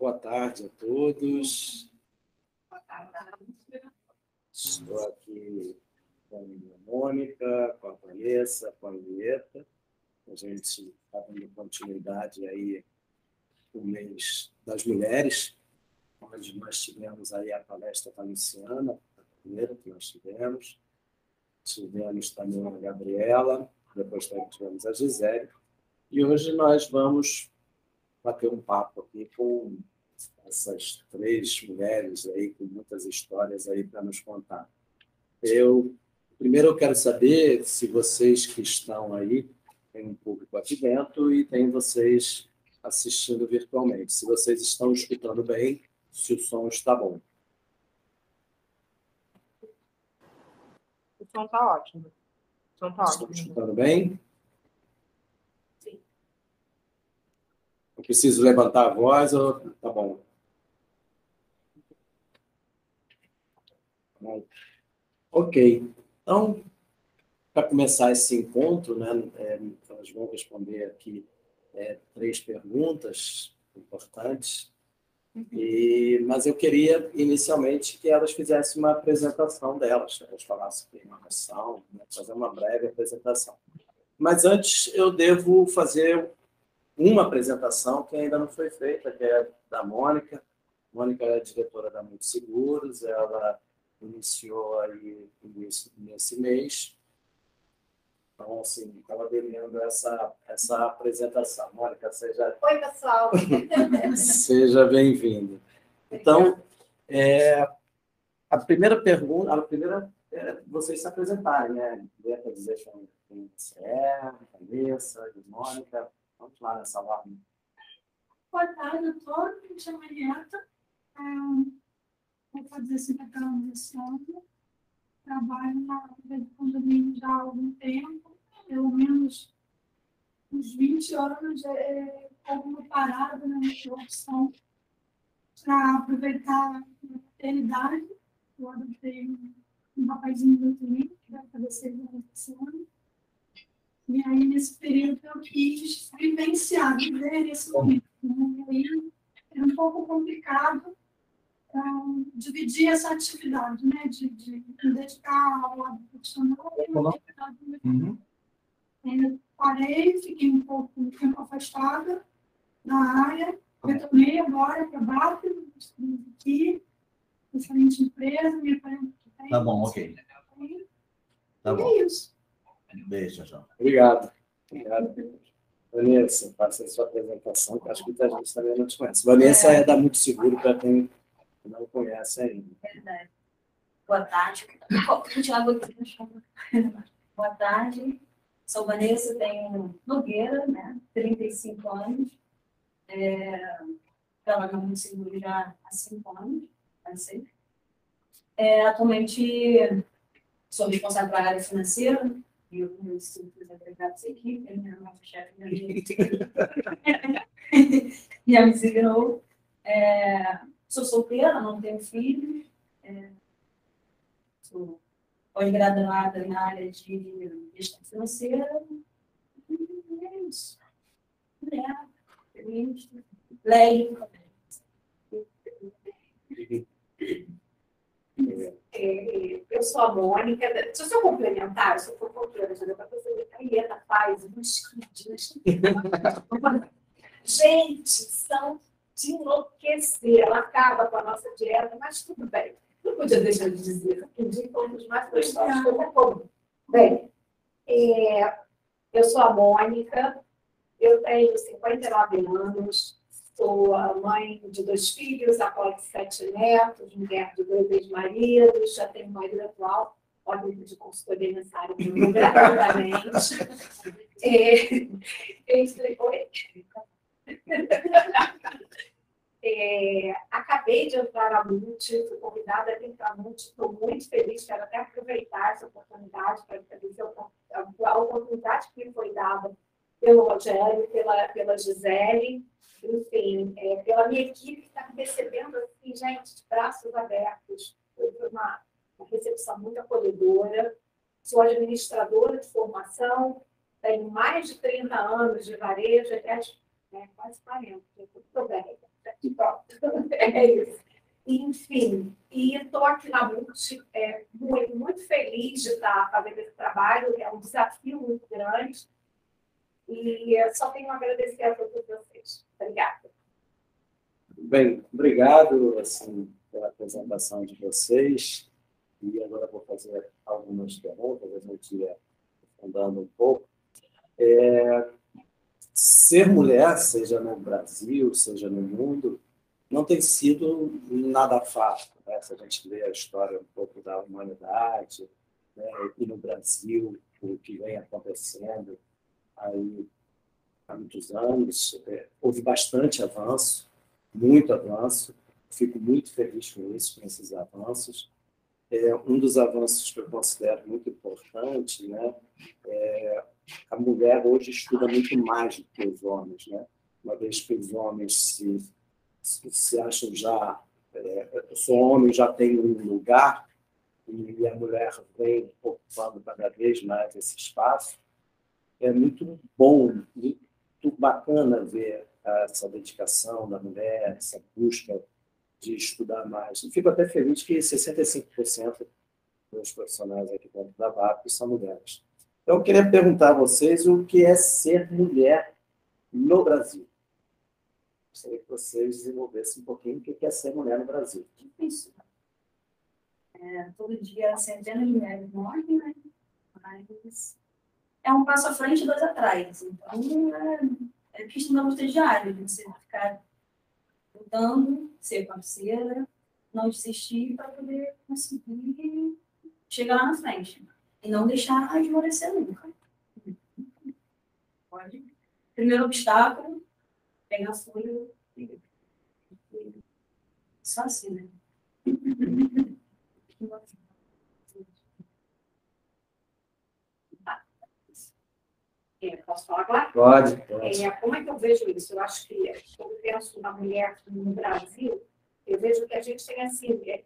Boa tarde a todos. Estou aqui com a Mônica, com a Vanessa, com a Julieta. A gente está dando continuidade aí no mês das mulheres, onde nós tivemos aí a palestra valenciana, a primeira que nós tivemos. Tivemos também a Gabriela, depois tivemos a Gisele. E hoje nós vamos bater um papo aqui com essas três mulheres aí com muitas histórias aí para nos contar. Eu primeiro eu quero saber se vocês que estão aí tem um público aqui dentro e tem vocês assistindo virtualmente. Se vocês estão escutando bem, se o som está bom. O som está ótimo. O som está ótimo. Estão escutando bem? Sim. Eu preciso levantar a voz ou tá bom? Ok. Então, para começar esse encontro, né, é, nós vamos responder aqui é, três perguntas importantes. E, mas eu queria inicialmente que elas fizessem uma apresentação delas, elas falassem elas são, né, fazer uma breve apresentação. Mas antes eu devo fazer uma apresentação que ainda não foi feita, que é da Mônica. Mônica é diretora da Muito Seguros, ela iniciou aí nesse, nesse mês. Então, assim, estava devendo essa, essa apresentação. Mônica, seja... Oi, pessoal! seja bem-vindo. Então, é, a primeira pergunta, a primeira é vocês se apresentarem, né? Quer dizer quem você é, Vanessa, Mônica, vamos lá nessa ordem. Boa tarde a todos, me chamo Henrietta. É, vou fazer secretário de sono. Trabalho na rede de condomínio já há algum tempo, pelo menos uns 20 anos, é, como parada na minha opção para aproveitar a maternidade. Eu adotei um, um rapazinho muito lindo, que vai fazer seis anos esse ano. E aí, nesse período, eu quis vivenciar, viver esse momento. Né? E aí, era um pouco complicado, então, dividir essa atividade, né? de, de me dedicar ao lado profissional e uma atividade uhum. Ainda parei, fiquei um pouco um tempo afastada da área, retornei agora para BAP, aqui, excelente empresa, minha parente Tá bom, ok. Tá bom. É isso. Beijo, João. Obrigado. Obrigado. Vanessa, faça a sua apresentação, que acho que muita gente também não te conhece. Vanessa é, é da Muito Seguro, para quem não conhece ainda. Verdade. Boa tarde. Boa tarde. Sou Vanessa, tenho Nogueira, né? 35 anos. É, trabalho no seguro já há 5 anos, vai ser. É, atualmente sou responsável pela área financeira, e o meu instituto de agregados equipe, minha nossa chefe já me designou. É, Sou solteira, não tenho filhos. É, sou pós-graduada na área de gestão financeira. E é isso. É, feliz. Leio. É, eu sou a Mônica. Se eu sou complementar, eu for complementar, para fazer a Ieta faz uns kits. Gente, são de enlouquecer, ela acaba com a nossa dieta, mas tudo bem. Não podia deixar de dizer, que foi um dos mais gostosos que eu como. Bem, é, eu sou a Mônica, eu tenho 59 anos, sou a mãe de dois filhos, avó de sete netos, mulher de dois ex-maridos, já tenho marido atual, pode de consultoria nessa área gratuitamente. é? É, acabei de entrar na MULT, fui convidada a entrar na MULT, estou muito feliz, quero até aproveitar essa oportunidade para agradecer a oportunidade que me foi dada pelo Rogério, pela, pela Gisele, enfim, é, pela minha equipe que está me recebendo, assim, gente, de braços abertos. Foi uma, uma recepção muito acolhedora. Sou administradora de formação, tenho mais de 30 anos de varejo, até né? quase 40, estou bem, é isso. Enfim, e estou aqui na MULT, é, muito, muito feliz de estar fazendo esse trabalho, é um desafio muito grande, e só tenho a agradecer a todos vocês. Obrigada. Bem, obrigado assim, pela apresentação de vocês. E agora vou fazer algumas perguntas, a gente ia andando um pouco. É, ser mulher, seja no Brasil, seja no mundo, não tem sido nada fácil. Né? Se a gente vê a história um pouco da humanidade, né? e no Brasil, o que vem acontecendo aí há muitos anos, é, houve bastante avanço, muito avanço. Fico muito feliz com isso, com esses avanços. É, um dos avanços que eu considero muito importante, né, é, a mulher hoje estuda muito mais do que os homens, né? Uma vez que os homens se, se, se acham já, é, o homem já tem um lugar e a mulher vem ocupando cada vez mais esse espaço, é muito bom, muito bacana ver essa dedicação da mulher, essa busca de estudar mais. E fico até feliz que 65% dos profissionais aqui dentro da VAP são mulheres. Então, eu queria perguntar a vocês o que é ser mulher no Brasil. Gostaria que vocês desenvolvessem um pouquinho o que é ser mulher no Brasil. Difícil. É, todo dia centenas de mulheres morrem, né? Mas é um passo à frente e dois atrás. Então, é é questão da luta diária, de você ficar lutando, ser parceira, não desistir para poder conseguir chegar lá na frente. E não deixar esmorecer nunca. Pode. Primeiro obstáculo, pegar folha e. Só assim, né? É, posso falar agora? Pode, pode. É, como é que eu vejo isso? Eu acho que, quando eu penso na mulher no Brasil, eu vejo que a gente tem assim, é,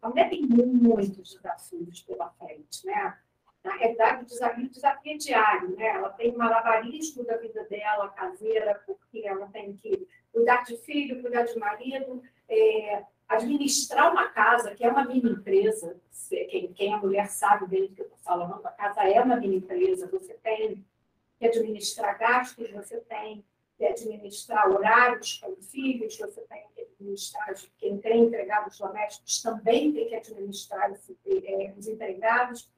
a mulher tem muitos desafios pela frente, né? Na realidade, o desafio, o desafio é diário, né? Ela tem malabarismo da vida dela, caseira, porque ela tem que cuidar de filho, cuidar de marido, é, administrar uma casa, que é uma mini empresa, quem, quem é mulher sabe bem do que eu estou falando, a casa é uma mini empresa, você tem que administrar gastos, você tem que administrar horários com filhos, você tem que administrar quem tem empregados domésticos também tem que administrar é, os empregados.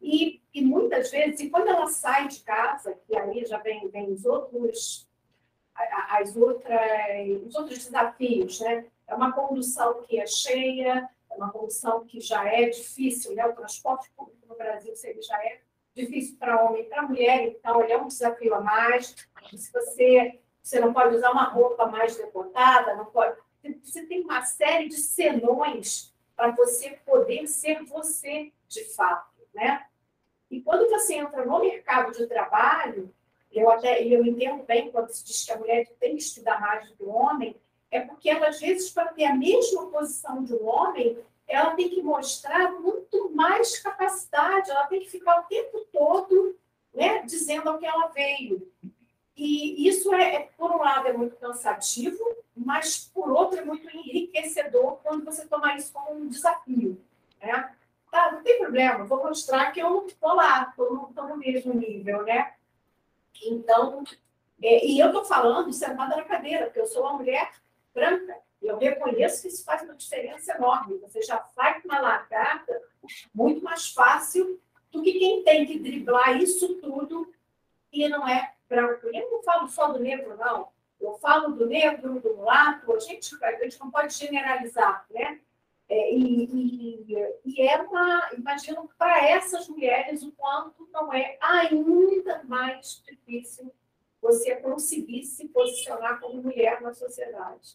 E, e muitas vezes, e quando ela sai de casa, que aí já vem, vem os outros as outras, os outros desafios, né? É uma condução que é cheia, é uma condução que já é difícil, né? O transporte público no Brasil, já é difícil para homem e para mulher, então ele é um desafio a mais. Se você, você não pode usar uma roupa mais decotada, não pode. Você tem uma série de senões para você poder ser você de fato, né? E quando você entra no mercado de trabalho, eu até eu entendo bem quando se diz que a mulher tem que estudar mais do que o homem, é porque ela, às vezes, para ter a mesma posição de um homem, ela tem que mostrar muito mais capacidade, ela tem que ficar o tempo todo né, dizendo ao que ela veio. E isso, é, é, por um lado, é muito cansativo, mas, por outro, é muito enriquecedor quando você toma isso como um desafio. Né? Tá, não tem problema, vou mostrar que eu não estou lá, estou no mesmo nível. Né? Então, é, e eu estou falando sentada na cadeira, porque eu sou uma mulher branca, eu reconheço que isso faz uma diferença enorme. Você já sai com uma largada muito mais fácil do que quem tem que driblar isso tudo e não é branco. Eu não falo só do negro, não. Eu falo do negro, do mulato. A gente, a gente não pode generalizar, né? É, e, e, e, é uma, imagino para essas mulheres o quanto não é ainda mais difícil você conseguir se posicionar como mulher na sociedade.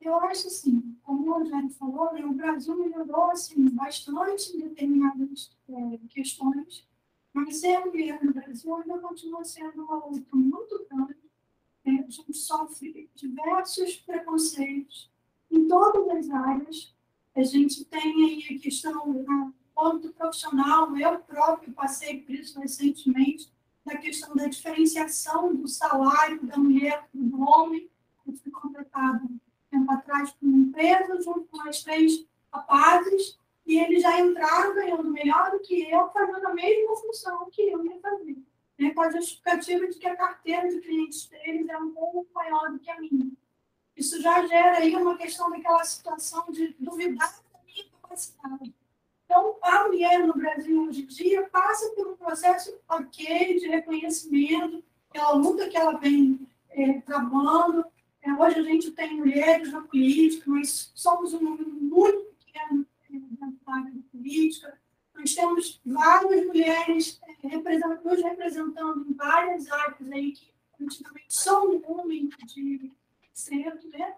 Eu acho assim, como o Jair falou, né, o Brasil melhorou assim, bastante em determinadas é, questões, mas ser mulher no Brasil ainda continua sendo uma luta muito grande. É, a gente sofre diversos preconceitos em todas as áreas. A gente tem aí a questão do ponto profissional, eu próprio passei por isso recentemente, da questão da diferenciação do salário da mulher do homem, que foi completado tempo atrás por uma empresa, junto com mais três rapazes, e eles já entraram ganhando melhor do que eu, fazendo a mesma função que eu ia fazer. Né, com a justificativa de que a carteira de clientes deles é um pouco maior do que a minha. Isso já gera aí uma questão daquela situação de duvidar da minha capacidade. Então, a mulher no Brasil hoje em dia passa por um processo ok de reconhecimento, pela luta que ela vem é, travando. É, hoje a gente tem mulheres na política, mas somos um número muito pequeno da área da política. Nós temos várias mulheres é, nos representando em várias áreas aí que antigamente só um homem de centro, né?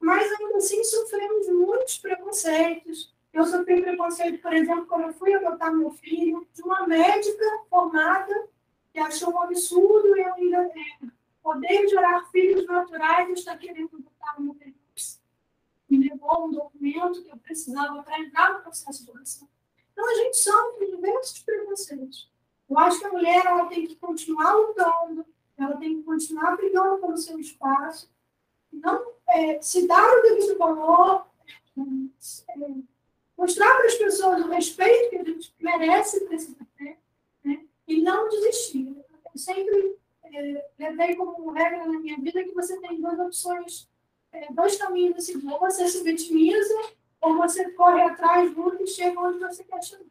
Mas ainda assim sofremos muitos preconceitos. Eu sofri preconceito, por exemplo, quando eu fui adotar meu filho, de uma médica formada que achou um absurdo eu ainda poder gerar filhos naturais e está querendo adotar uma filho me levou um documento que eu precisava para entrar no processo de adoção. Então, a gente sofre diversos preconceitos. Eu acho que a mulher ela tem que continuar lutando, ela tem que continuar brigando pelo seu espaço, não é, se dar o devido valor, é, mostrar para as pessoas o respeito que a gente merece e precisa ter, né? e não desistir. Eu sempre levei como regra na minha vida que você tem duas opções é, dois caminhos assim, ou você se vitimiza, ou você corre atrás, luta e chega onde você quer chegar.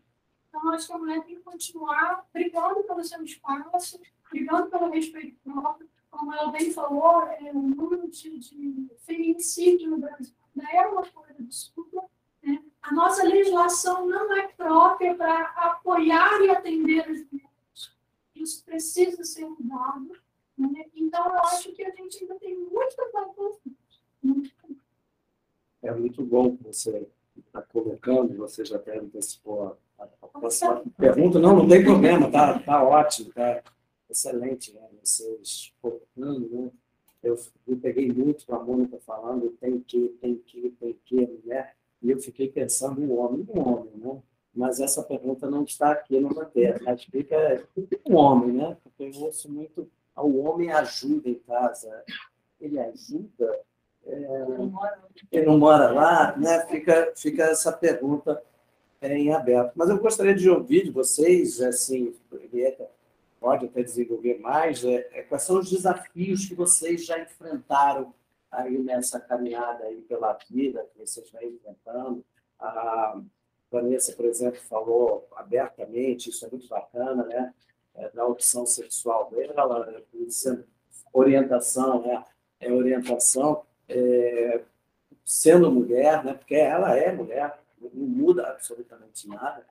Então, acho que a mulher tem que continuar brigando pelo seu espaço, brigando pelo respeito próprio. Como ela bem falou, é, o número de, de feminicídio no Brasil é uma coisa absurda. Né? A nossa legislação não é própria para apoiar e atender as mulheres. Isso precisa ser mudado. Né? Então, eu acho que a gente ainda tem muito trabalho é muito bom que você está colocando, você já até antecipou a, a próxima pergunta. Não, não tem problema, tá, tá ótimo, tá excelente, né? Vocês colocando, né? Eu, eu peguei muito com a Mônica falando, tem que, tem que, tem que, mulher, e eu fiquei pensando em homem, um homem, né? Mas essa pergunta não está aqui no roteiro, mas fica um homem, né? Porque eu ouço muito, o homem ajuda em casa, ele ajuda é, ele não mora lá, né? fica, fica essa pergunta em aberto. Mas eu gostaria de ouvir de vocês, assim, pode até desenvolver mais, é, é, quais são os desafios que vocês já enfrentaram aí nessa caminhada aí pela vida, que vocês vão enfrentando. A Vanessa, por exemplo, falou abertamente, isso é muito bacana, né? É, da opção sexual dela, orientação, né? É orientação é, sendo mulher, né, porque ela é mulher, não muda absolutamente nada,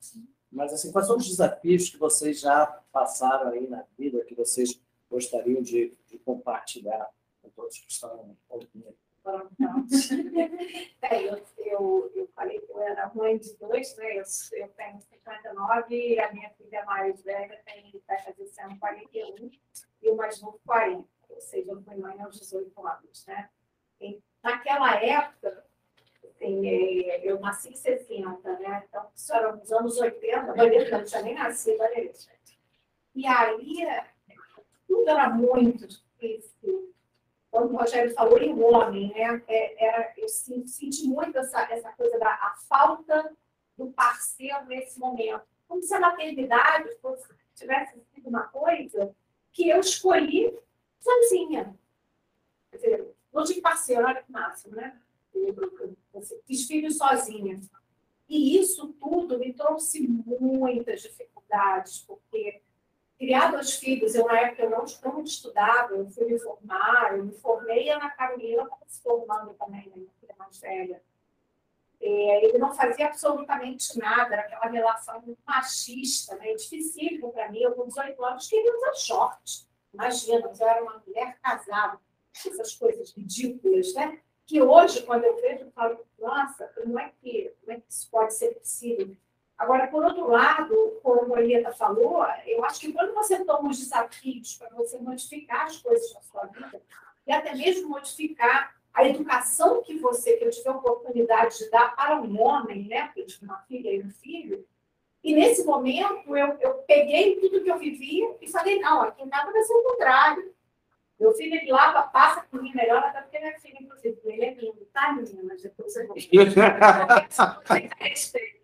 mas assim, quais são os desafios que vocês já passaram aí na vida, que vocês gostariam de, de compartilhar com todos que estão ouvindo? É, eu, eu, eu falei que eu era mãe de dois, né? eu, eu tenho 59 e a minha filha mais velha tem, vai fazer esse ano 41 e o mais novo 40, ou seja, eu fui mãe aos 18 anos, né? Naquela época, assim, é, eu nasci em 60, né? Então, isso era nos anos 80, a Vanessa não tinha nem nascido, olha isso. E aí, tudo era muito difícil. Quando o Rogério falou em homem, né? É, era, eu senti muito essa, essa coisa da a falta do parceiro nesse momento. Como se a maternidade fosse, tivesse sido uma coisa que eu escolhi sozinha. Quer dizer, não tive parceiro, olha que máximo, né? Fiz filhos sozinha. E isso tudo me trouxe muitas dificuldades, porque criar dois filhos, eu na época eu não, não estudava, eu fui me formar, eu me formei e a Ana Carolina estava se formando também, né, minha filha mais velha. É, ele não fazia absolutamente nada, era aquela relação machista, né, dificílimo para mim. Eu, com 18 anos, queria usar short. Imagina, eu era uma mulher casada essas coisas ridículas, né? Que hoje, quando eu vejo, eu falo, nossa, não é que, não é que isso pode ser possível. Agora, por outro lado, como a Elieta falou, eu acho que quando você toma os desafios para você modificar as coisas na sua vida, e até mesmo modificar a educação que você, que eu tive a oportunidade de dar para um homem, né? Porque eu tive uma filha e um filho, E nesse momento, eu, eu peguei tudo que eu vivia e falei, não, aqui nada vai ser o contrário. Meu filho, ele lava, passa por mim melhor, até porque minha filha, inclusive, ele é lindo, tá, menina? Mas depois eu vou...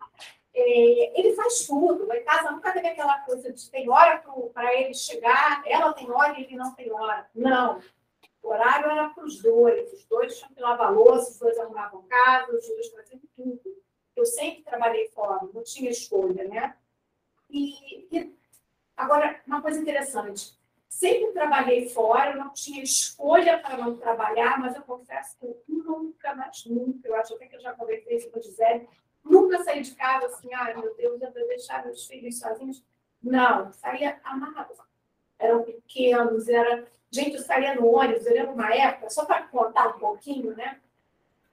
É, ele faz tudo. Em casa nunca teve aquela coisa de tem hora para ele chegar, ela tem hora e ele não tem hora. Não. O horário era para os dois. Os dois tinham que lavar louça, os dois arrumavam casa, os dois faziam tudo. Eu sempre trabalhei fora, não tinha escolha, né? E, e agora, uma coisa interessante. Sempre trabalhei fora, não tinha escolha para não trabalhar, mas eu confesso que eu nunca, mas nunca, eu acho até que eu já conversei com a Gisele, Nunca saí de casa assim, ai meu Deus, eu vou deixar meus filhos sozinhos. Não, saía amarrado. Eram pequenos, era. Gente, eu saía no ônibus, eu lembro uma época, só para contar um pouquinho, né?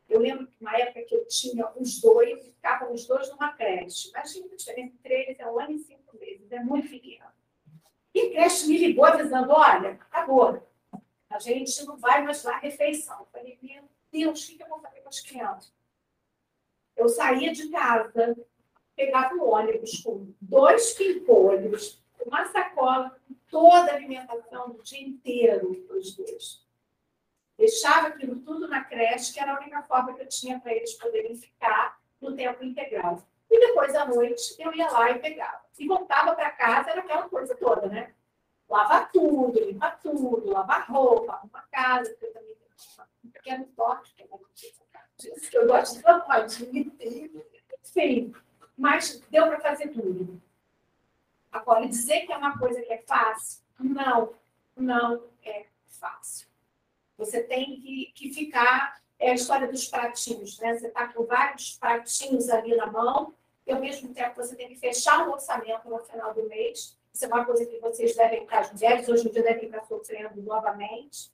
Eu lembro que uma época que eu tinha os dois, e ficavam os dois numa creche. Imagina a diferença entre eles, é um ano e cinco meses, é muito pequeno. E a creche me ligou dizendo: olha, acabou. A gente não vai mais lá refeição. Eu falei, meu Deus, o que eu vou fazer com as crianças? Eu saía de casa, pegava um ônibus com dois pimpolhos, uma sacola com toda a alimentação do dia inteiro para os dois. Deixava aquilo tudo na creche, que era a única forma que eu tinha para eles poderem ficar no tempo integral. E depois, à noite, eu ia lá e pegava. E voltava para casa, era aquela coisa toda, né? Lavar tudo, limpar tudo, lavar roupa, arrumar casa, porque eu também tenho um pequeno toque, que é que eu gosto de falar, enfim, mas deu para fazer tudo. Agora, dizer que é uma coisa que é fácil, não, não é fácil. Você tem que, que ficar, é a história dos pratinhos, né? Você está com vários pratinhos ali na mão, e ao mesmo tempo você tem que fechar um orçamento no final do mês. Isso é uma coisa que vocês devem estar, as mulheres hoje em dia devem estar sofrendo novamente.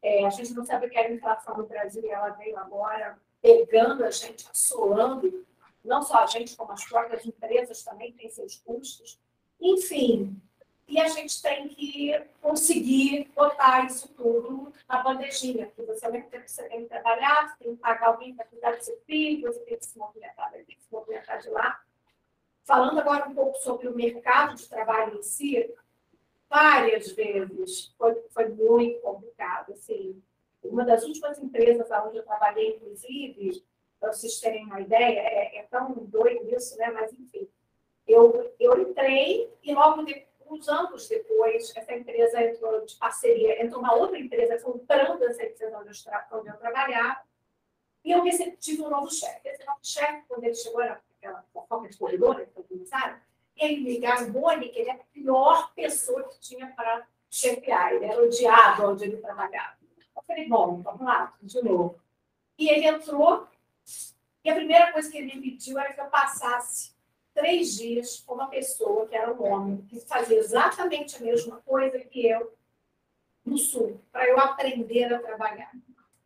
É, a gente não sabe o que é a inflação no Brasil ela veio agora pegando a gente, assolando, não só a gente, como as próprias empresas também têm seus custos. Enfim, e a gente tem que conseguir botar isso tudo na bandejinha, porque você, ao mesmo tempo, você tem que trabalhar, você tem que pagar alguém para cuidar do seu filho, você tem que se movimentar, que se movimentar de lá. Falando agora um pouco sobre o mercado de trabalho em si, várias vezes foi, foi muito complicado, assim, uma das últimas empresas onde eu trabalhei, inclusive, para vocês terem uma ideia, é, é, tão doido isso, né? Mas, enfim, eu, eu entrei e logo de, uns anos depois, essa empresa entrou de parceria, entrou uma outra empresa comprando essa empresa onde eu, onde eu trabalhava, e eu recebi, tive um novo chefe. Esse novo chefe, quando ele chegou, era aquela fofoca de corredor, que começaram, ele me ligou, que ele é a pior pessoa que tinha para chefiar, ele era odiado onde ele trabalhava. Eu falei, bom, vamos lá, de novo. E ele entrou, e a primeira coisa que ele me pediu era que eu passasse três dias com uma pessoa que era um homem, que fazia exatamente a mesma coisa que eu no sul, para eu aprender a trabalhar.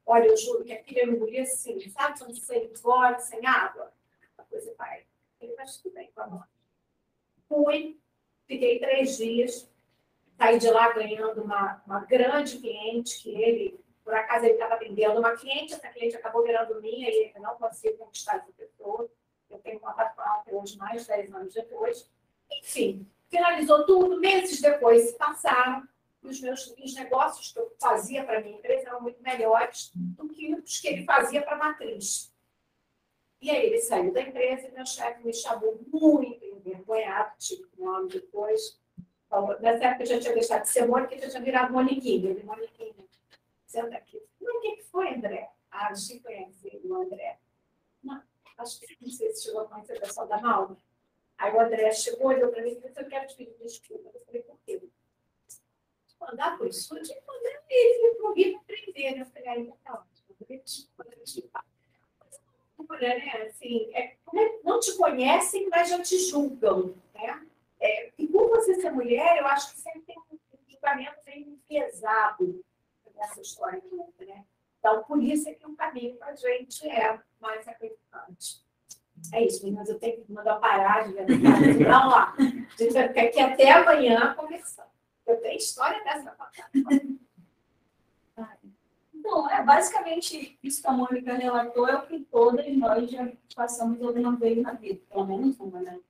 Olha, eu juro que aquilo eu engoli assim, sabe você engole sem água? A coisa vai. Ele faz tudo bem com a mão. Fui, fiquei três dias, saí de lá ganhando uma, uma grande cliente que ele, por acaso, ele estava atendendo uma cliente, essa cliente acabou virando minha e ele não conseguiu conquistar essa pessoa. Eu tenho contato com ela até hoje, mais de 10 anos depois. Enfim, finalizou tudo, meses depois se passaram, e os meus os negócios que eu fazia para a minha empresa eram muito melhores do que os que ele fazia para a matriz. E aí ele saiu da empresa e meu chefe me chamou muito envergonhado, tipo, um ano depois, nessa época eu já tinha deixado de ser Mônica, já tinha virado Moniquinha. Eu Moniquinha, senta aqui. Mas o que foi, André? Ah, gente conhece o André. Não, acho que não sei se chegou a conhecer o pessoal da Malva. Aí o André chegou, olhou para mim e disse: Eu quero te pedir desculpa. Eu falei: Por quê? Mandar isso, eu tinha que mandar ele para ouvir para aprender. Eu falei: Aí, tá ótimo. Mulher, né? Assim, é, não te conhecem, mas já te julgam, né? É, e por você ser mulher, eu acho que sempre tem um julgamento bem pesado nessa história toda, né? Então, por isso é que o caminho para a gente é mais acreditante. É isso, meninas, eu tenho que mandar parar de verdade. Vamos lá. A gente vai ficar aqui até amanhã conversando. Eu tenho história dessa Então, é basicamente isso que a Mônica relatou é o que todas nós já passamos alguma vez na vida, pelo menos uma, né?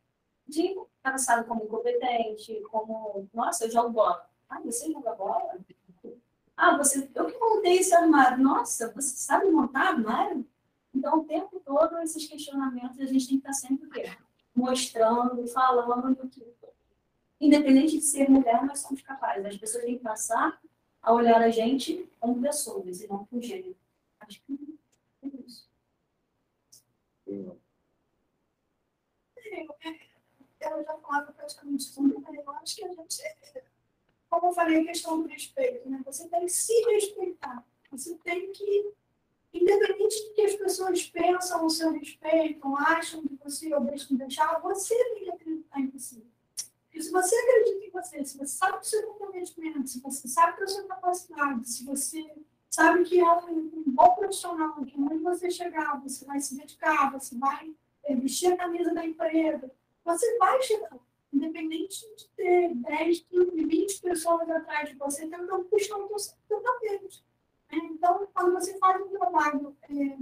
De taxado como incompetente, como, nossa, eu jogo bola. Ah, você joga bola? Ah, você, eu que montei esse armário. Nossa, você sabe montar armário? Então, o tempo todo, esses questionamentos, a gente tem que estar sempre o quê? mostrando, falando que, independente de ser mulher, nós somos capazes. As pessoas têm que passar a olhar a gente como pessoas e não com gênero. Acho que é isso. Eu já falava praticamente tudo, mas eu acho que a gente, como eu falei, a questão do respeito, né? Você tem que se respeitar. Você tem que independente do que as pessoas pensam a seu respeito, acham que você ou deixam de deixar, você tem que acreditar em você. E se você acredita em você, se você sabe do seu comprometimento, se você sabe da sua capacidade, se você sabe que é um, bom profissional, que onde você chegar, você vai se dedicar, você vai vestir a camisa da empresa, você vai chegar. Independente de ter 10, 15, 20 pessoas atrás de você, tentando puxar o seu tapete. Então, quando você faz um trabalho é,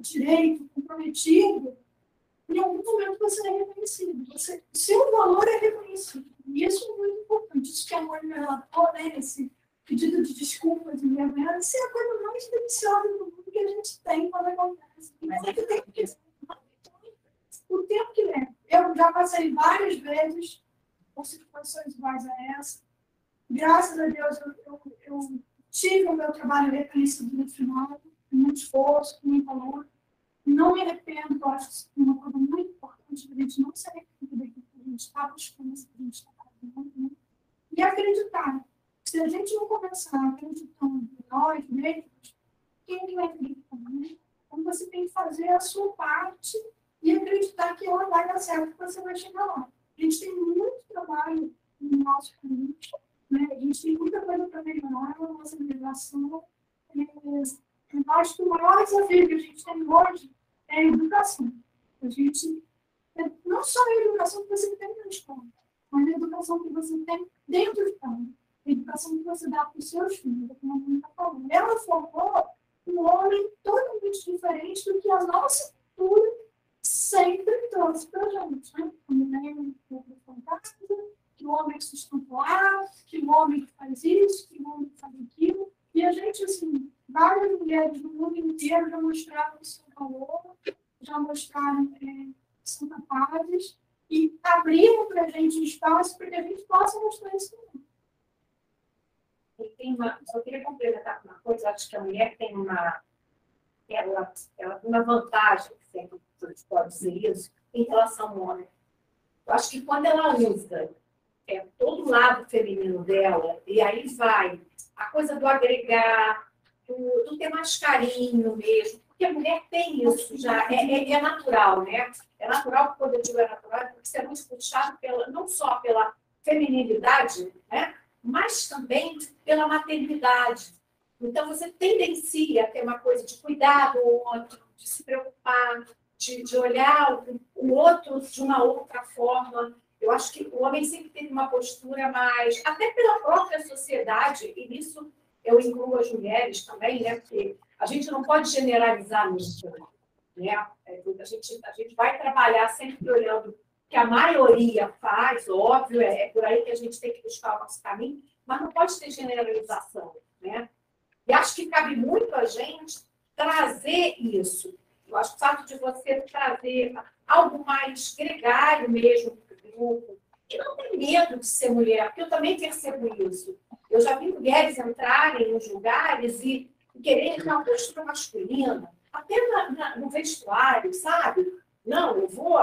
direito, comprometido, em algum momento você é reconhecido. Você, seu valor é reconhecido. E isso é muito importante. Isso que a Mônica relatou, né, esse pedido de desculpas e vergonha, isso é a coisa mais deliciosa do mundo que a gente tem quando acontece. Mas é que tem que o tempo que leva. Eu já passei várias vezes por situações iguais a essa. Graças a Deus, eu, eu, eu tive o meu trabalho reconhecido no final, muito esforço, com muito valor. Não me arrependo, eu acho que é uma coisa muito importante a gente não se arrepender daquilo que a gente está buscando, que a gente está fazendo. Né? E acreditar. Se a gente não começar acreditando em nós mesmos, quem que vai acreditar? Né? Então você tem que fazer a sua parte e acreditar que ela vai dar certo, que você vai chegar lá. A gente tem muito trabalho no nosso caminho né? A gente tem muita coisa para melhorar na nossa legislação. É, eu acho que o maior desafio que a gente tem hoje é a educação. A gente, é, não só a educação que você tem na escola, mas a educação que você tem dentro de casa. A educação que você dá para os seus filhos, como a está falando. Ela formou um homem totalmente diferente do que a nossa cultura sempre trouxe para a gente. Né? A mulher casa, que o homem sustenta lá, que o homem faz isso, que o homem faz aquilo. E a gente, assim, várias mulheres do mundo inteiro já mostraram o seu valor, já mostraram é, são capazes e abriram para a gente espaço para que a gente possa mostrar isso também. Tem uma, só queria complementar com uma coisa, acho que a mulher tem uma, ela, ela tem uma vantagem, pode dizer isso, em relação ao homem. Eu acho que quando ela usa é, todo o lado feminino dela, e aí vai a coisa do agregar, do, do ter mais carinho mesmo, porque a mulher tem isso já, é, é, é natural, né? É natural, quando eu digo é natural, porque você é muito puxado pela, não só pela feminilidade, né? mas também pela maternidade. Então, você tendencia a ter uma coisa de cuidar do outro, de se preocupar, de, de olhar o, o outro de uma outra forma. Eu acho que o homem sempre teve uma postura mais, até pela própria sociedade, e nisso eu incluo as mulheres também, né? Porque a gente não pode generalizar isso, né? É, a, gente, a gente vai trabalhar sempre olhando que a maioria faz, óbvio, é, é por aí que a gente tem que buscar o nosso caminho, mas não pode ter generalização, né? E acho que cabe muito a gente trazer isso. Eu acho que o fato de você trazer algo mais gregário mesmo, grupo, que não tem medo de ser mulher, porque eu também percebo isso. Eu já vi mulheres entrarem nos lugares e quererem uma postura masculina, até na, na, no vestuário, sabe? Não, eu vou,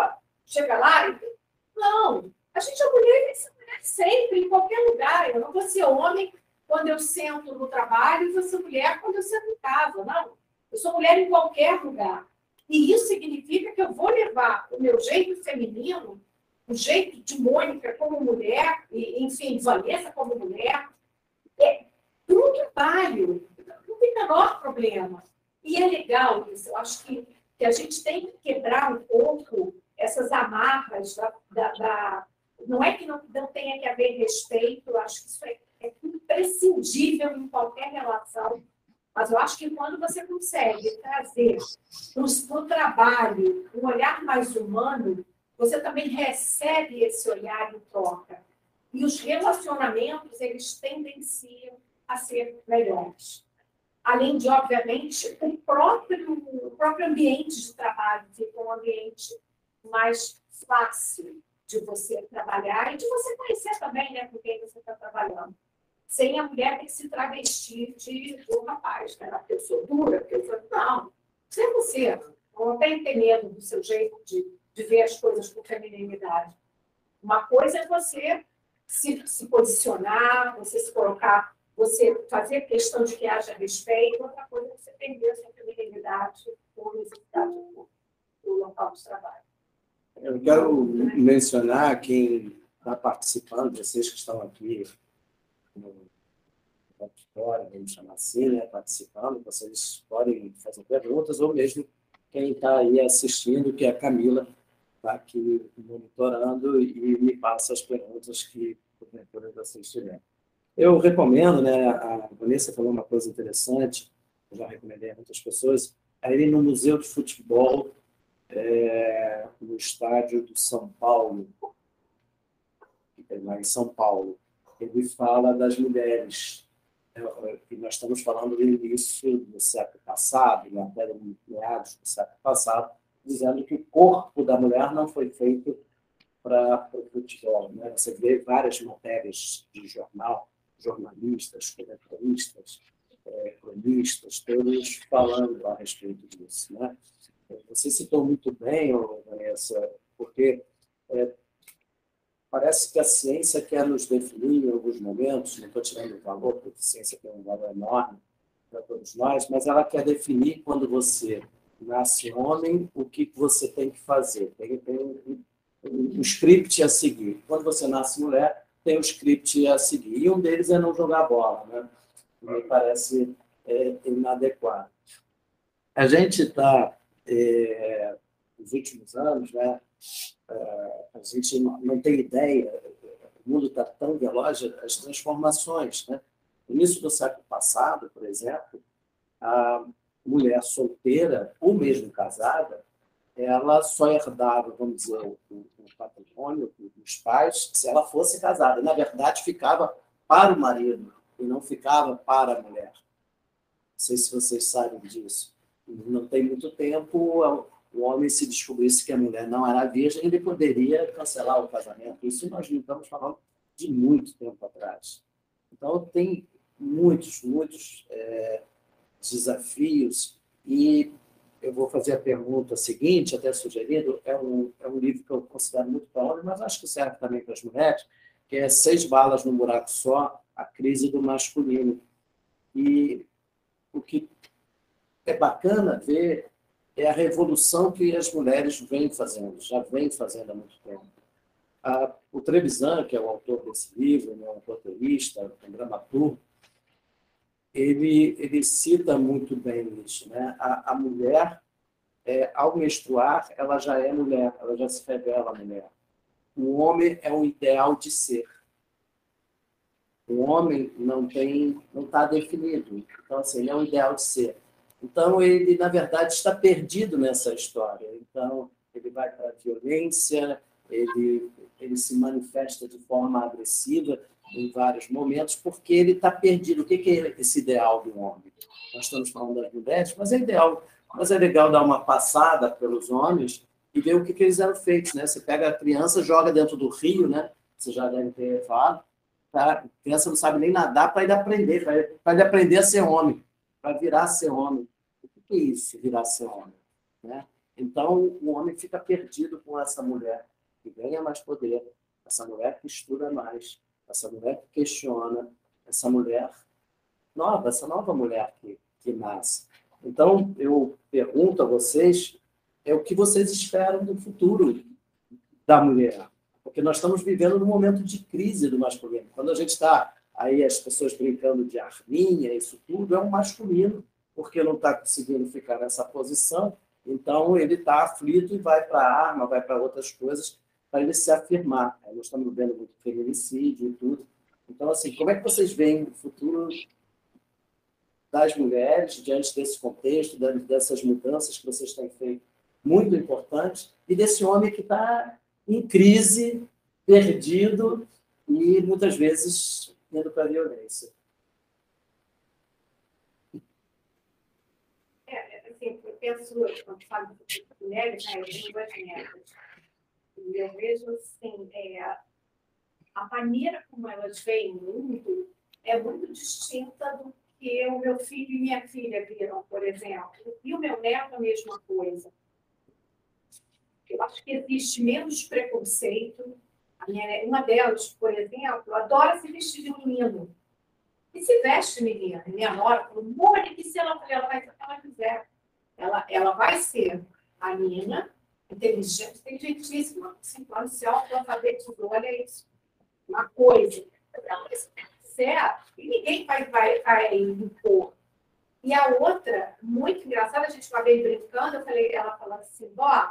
chega lá e. Não, a gente é mulher e ser mulher sempre, em qualquer lugar. Eu não vou ser homem quando eu sento no trabalho e vou ser mulher quando eu sento em casa. Não, eu sou mulher em qualquer lugar. E isso significa que eu vou levar o meu jeito feminino o jeito de Mônica como mulher, e, enfim, Vanessa como mulher, é um trabalho, não tem menor problema. E é legal isso, eu acho que, que a gente tem que quebrar um pouco essas amarras da, da, da não é que não, não tenha que haver respeito, acho que isso é, é imprescindível em qualquer relação, mas eu acho que quando você consegue trazer para o trabalho um olhar mais humano, você também recebe esse olhar em troca. E os relacionamentos, eles tendenciam a ser melhores. Além de, obviamente, o próprio, o próprio ambiente de trabalho fica um ambiente mais fácil de você trabalhar e de você conhecer também né, com quem você está trabalhando. Sem a mulher ter que se travestir de, um rapaz, né? Porque eu sou dura, porque eu sou. Não, você é você. Não que ter medo do seu jeito de, de ver as coisas com feminilidade. Uma coisa é você se, se posicionar, você se colocar, você fazer questão de que haja respeito, outra coisa é você perder a sua feminilidade por necessidade do local de trabalho. Eu quero mencionar quem está participando, vocês que estão aqui no auditório, vamos chamar assim, né, participando, vocês podem fazer perguntas, ou mesmo quem está aí assistindo, que é a Camila, está aqui monitorando e me passa as perguntas que porventura vocês tiverem. Eu recomendo, né, a Vanessa falou uma coisa interessante, eu já recomendei a muitas pessoas, aí no Museu de Futebol é, no estádio do São Paulo, lá em São Paulo. Ele fala das mulheres, é, que nós estamos falando do início do século passado, né, até meados do século passado, dizendo que o corpo da mulher não foi feito para o futebol. Né? Você vê várias matérias de jornal, jornalistas, comentaristas, é, cronistas, todos falando a respeito disso. Né? Você citou muito bem, Vanessa, porque é, parece que a ciência quer nos definir em alguns momentos, não estou tirando o valor, porque a ciência tem um valor enorme para todos nós, mas ela quer definir quando você nasce homem, o que você tem que fazer. Tem, tem um, um, script a seguir. Quando você nasce mulher, tem um script a seguir. E um deles é não jogar bola, né? Me parece é, inadequado. A gente está é, nos últimos anos, né, a gente não tem ideia, o mundo está tão veloz, as transformações. Né? No início do século passado, por exemplo, a mulher solteira, ou mesmo casada, ela só herdava, vamos dizer, o, o patrimônio dos pais se ela fosse casada. Na verdade, ficava para o marido e não ficava para a mulher. Não sei se vocês sabem disso não tem muito tempo, o homem se descobrisse que a mulher não era virgem, ele poderia cancelar o casamento. Isso nós não estamos falando de muito tempo atrás. Então, tem muitos, muitos é, desafios e eu vou fazer a pergunta seguinte, até sugerido, é um, é um livro que eu considero muito para homem, mas acho que serve também para as mulheres, que é Seis Balas no Buraco Só, a crise do masculino. E o que é bacana ver é a revolução que as mulheres vêm fazendo, já vêm fazendo há muito tempo. o Trevisan, que é o autor desse livro, né, um roteirista, um dramaturgo, ele, ele cita muito bem isso. Né? A, a mulher, é, ao menstruar, ela já é mulher, ela já se revela mulher. O homem é um ideal de ser. O homem não tem, não está definido. Então, assim, ele é um ideal de ser. Então, ele, na verdade, está perdido nessa história. Então, ele vai para a violência, ele, ele se manifesta de forma agressiva em vários momentos, porque ele está perdido. O que é esse ideal do homem? Nós estamos falando das mulheres, mas é ideal. Mas é legal dar uma passada pelos homens e ver o que, que eles eram feitos. Né? Você pega a criança, joga dentro do rio, né? você já deve ter falado, tá? a criança não sabe nem nadar para ele aprender, para ele aprender a ser homem, para virar ser homem que é isso, virar ser homem? Né? Então, o homem fica perdido com essa mulher que ganha mais poder, essa mulher que estuda mais, essa mulher que questiona, essa mulher nova, essa nova mulher que, que nasce. Então, eu pergunto a vocês, é o que vocês esperam do futuro da mulher? Porque nós estamos vivendo num momento de crise do masculino. Quando a gente está aí, as pessoas brincando de arminha, isso tudo, é um masculino porque não está conseguindo ficar nessa posição, então ele está aflito e vai para a arma, vai para outras coisas, para ele se afirmar. Nós estamos vendo muito feminicídio e tudo. Então, assim, como é que vocês veem o futuro das mulheres diante desse contexto, dessas mudanças que vocês têm feito, muito importantes, e desse homem que está em crise, perdido e muitas vezes indo para a violência. É, penso, quando falo de mulheres, né, eu duas netas. E eu vejo, assim, é, a maneira como elas veem o mundo é muito distinta do que o meu filho e minha filha viram, por exemplo. E o meu neto, a mesma coisa. Eu acho que existe menos preconceito. Minha, uma delas, por exemplo, adora se vestir de menino. E se veste menina. Minha nora falou, Mônica, se ela, ela vai o que ela quiser. Ela, ela vai ser a Nina, inteligente, inteligentíssima, cinco anos, se auto-alfabetizou, olha isso. Uma coisa. Então, certo, e ninguém vai, vai, vai impor. E a outra, muito engraçada, a gente uma vez brincando, eu falei, ela falou assim, ó,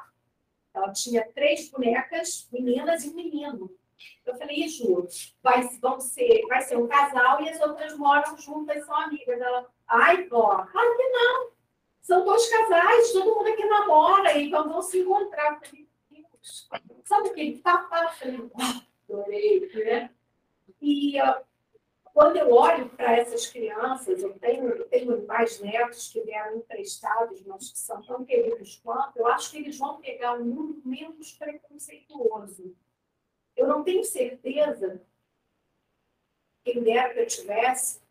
ela tinha três bonecas, meninas e um menino. Eu falei, e Ju, vai, vão ser, vai ser um casal e as outras moram juntas, são amigas. Ela, ai, vó, claro que não. São dois casais, todo mundo aqui namora, então vão se encontrar. Falei, Deus, sabe aquele papá? Eu falei, adorei, né? E uh, quando eu olho para essas crianças, eu tenho, eu tenho mais netos que vieram emprestados, mas que são tão queridos quanto, eu acho que eles vão pegar um mundo menos preconceituoso. Eu não tenho certeza, quem dera que eu tivesse,